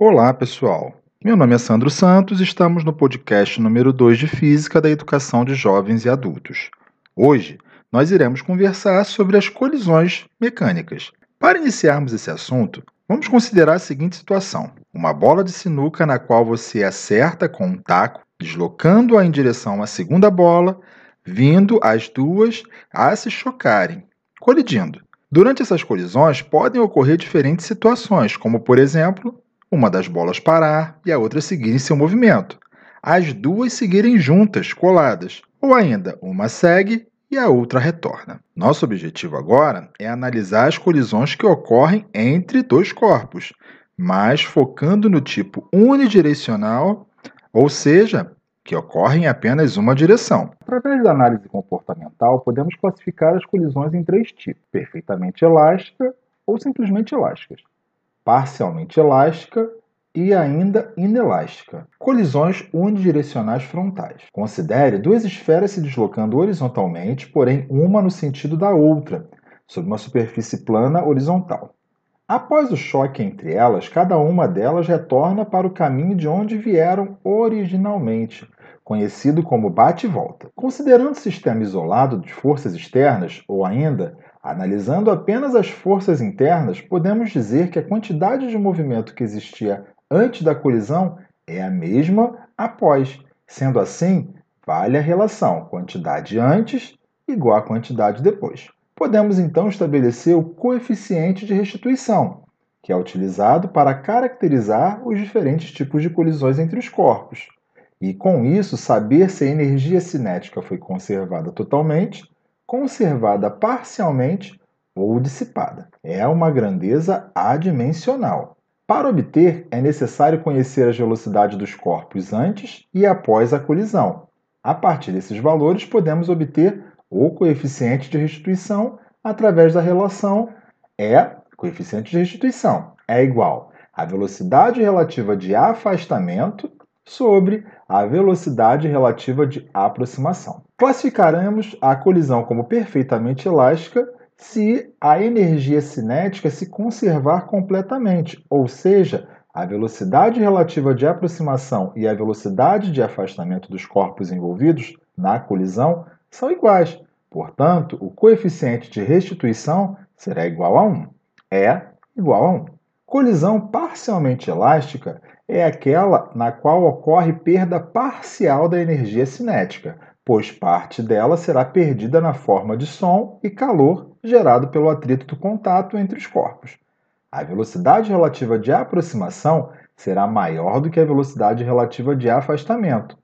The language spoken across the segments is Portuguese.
Olá, pessoal. Meu nome é Sandro Santos e estamos no podcast número 2 de Física da Educação de Jovens e Adultos. Hoje, nós iremos conversar sobre as colisões mecânicas. Para iniciarmos esse assunto, vamos considerar a seguinte situação: uma bola de sinuca na qual você acerta com um taco, deslocando-a em direção à segunda bola, vindo as duas a se chocarem, colidindo. Durante essas colisões podem ocorrer diferentes situações, como por exemplo, uma das bolas parar e a outra seguir em seu movimento, as duas seguirem juntas, coladas, ou ainda uma segue e a outra retorna. Nosso objetivo agora é analisar as colisões que ocorrem entre dois corpos, mas focando no tipo unidirecional, ou seja, que ocorrem em apenas uma direção. Através da análise comportamental, podemos classificar as colisões em três tipos: perfeitamente elástica ou simplesmente elásticas, parcialmente elástica e ainda inelástica. Colisões unidirecionais frontais. Considere duas esferas se deslocando horizontalmente, porém uma no sentido da outra, sobre uma superfície plana horizontal. Após o choque entre elas, cada uma delas retorna para o caminho de onde vieram originalmente, conhecido como bate-volta. Considerando o sistema isolado de forças externas, ou ainda analisando apenas as forças internas, podemos dizer que a quantidade de movimento que existia antes da colisão é a mesma após. Sendo assim, vale a relação quantidade antes igual a quantidade depois. Podemos então estabelecer o coeficiente de restituição, que é utilizado para caracterizar os diferentes tipos de colisões entre os corpos e, com isso, saber se a energia cinética foi conservada totalmente, conservada parcialmente ou dissipada. É uma grandeza adimensional. Para obter, é necessário conhecer as velocidades dos corpos antes e após a colisão. A partir desses valores, podemos obter o coeficiente de restituição através da relação E, coeficiente de restituição, é igual à velocidade relativa de afastamento sobre a velocidade relativa de aproximação. Classificaremos a colisão como perfeitamente elástica se a energia cinética se conservar completamente, ou seja, a velocidade relativa de aproximação e a velocidade de afastamento dos corpos envolvidos na colisão são iguais. Portanto, o coeficiente de restituição será igual a 1. É igual a 1. Colisão parcialmente elástica é aquela na qual ocorre perda parcial da energia cinética, pois parte dela será perdida na forma de som e calor gerado pelo atrito do contato entre os corpos. A velocidade relativa de aproximação será maior do que a velocidade relativa de afastamento.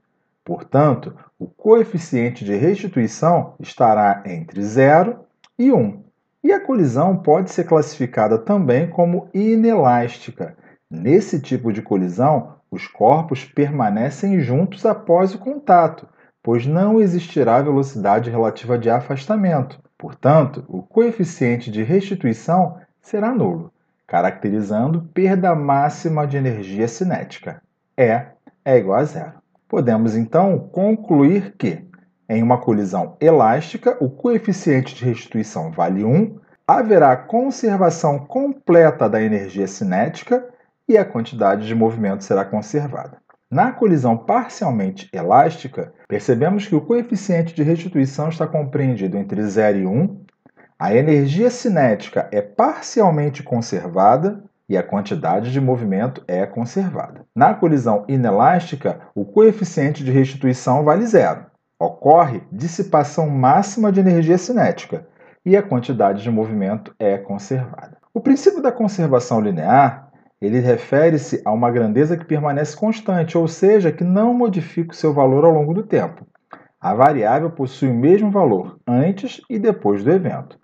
Portanto, o coeficiente de restituição estará entre 0 e 1. E a colisão pode ser classificada também como inelástica, Nesse tipo de colisão, os corpos permanecem juntos após o contato, pois não existirá velocidade relativa de afastamento. Portanto, o coeficiente de restituição será nulo, caracterizando perda máxima de energia cinética. E é igual a zero. Podemos então concluir que, em uma colisão elástica, o coeficiente de restituição vale 1, haverá conservação completa da energia cinética e a quantidade de movimento será conservada. Na colisão parcialmente elástica, percebemos que o coeficiente de restituição está compreendido entre 0 e 1, a energia cinética é parcialmente conservada e a quantidade de movimento é conservada. Na colisão inelástica, o coeficiente de restituição vale zero. Ocorre dissipação máxima de energia cinética e a quantidade de movimento é conservada. O princípio da conservação linear ele refere-se a uma grandeza que permanece constante, ou seja, que não modifica o seu valor ao longo do tempo. A variável possui o mesmo valor antes e depois do evento.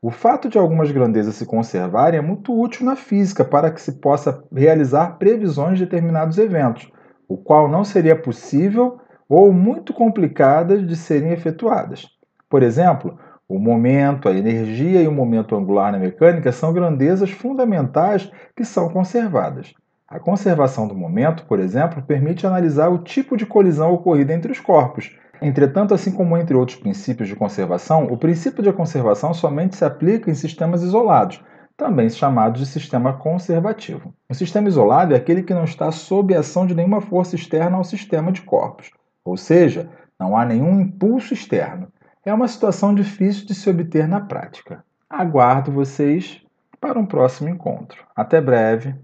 O fato de algumas grandezas se conservarem é muito útil na física para que se possa realizar previsões de determinados eventos, o qual não seria possível ou muito complicadas de serem efetuadas. Por exemplo, o momento, a energia e o momento angular na mecânica são grandezas fundamentais que são conservadas. A conservação do momento, por exemplo, permite analisar o tipo de colisão ocorrida entre os corpos. Entretanto, assim como entre outros princípios de conservação, o princípio de conservação somente se aplica em sistemas isolados, também chamado de sistema conservativo. O sistema isolado é aquele que não está sob a ação de nenhuma força externa ao sistema de corpos, ou seja, não há nenhum impulso externo. É uma situação difícil de se obter na prática. Aguardo vocês para um próximo encontro. Até breve.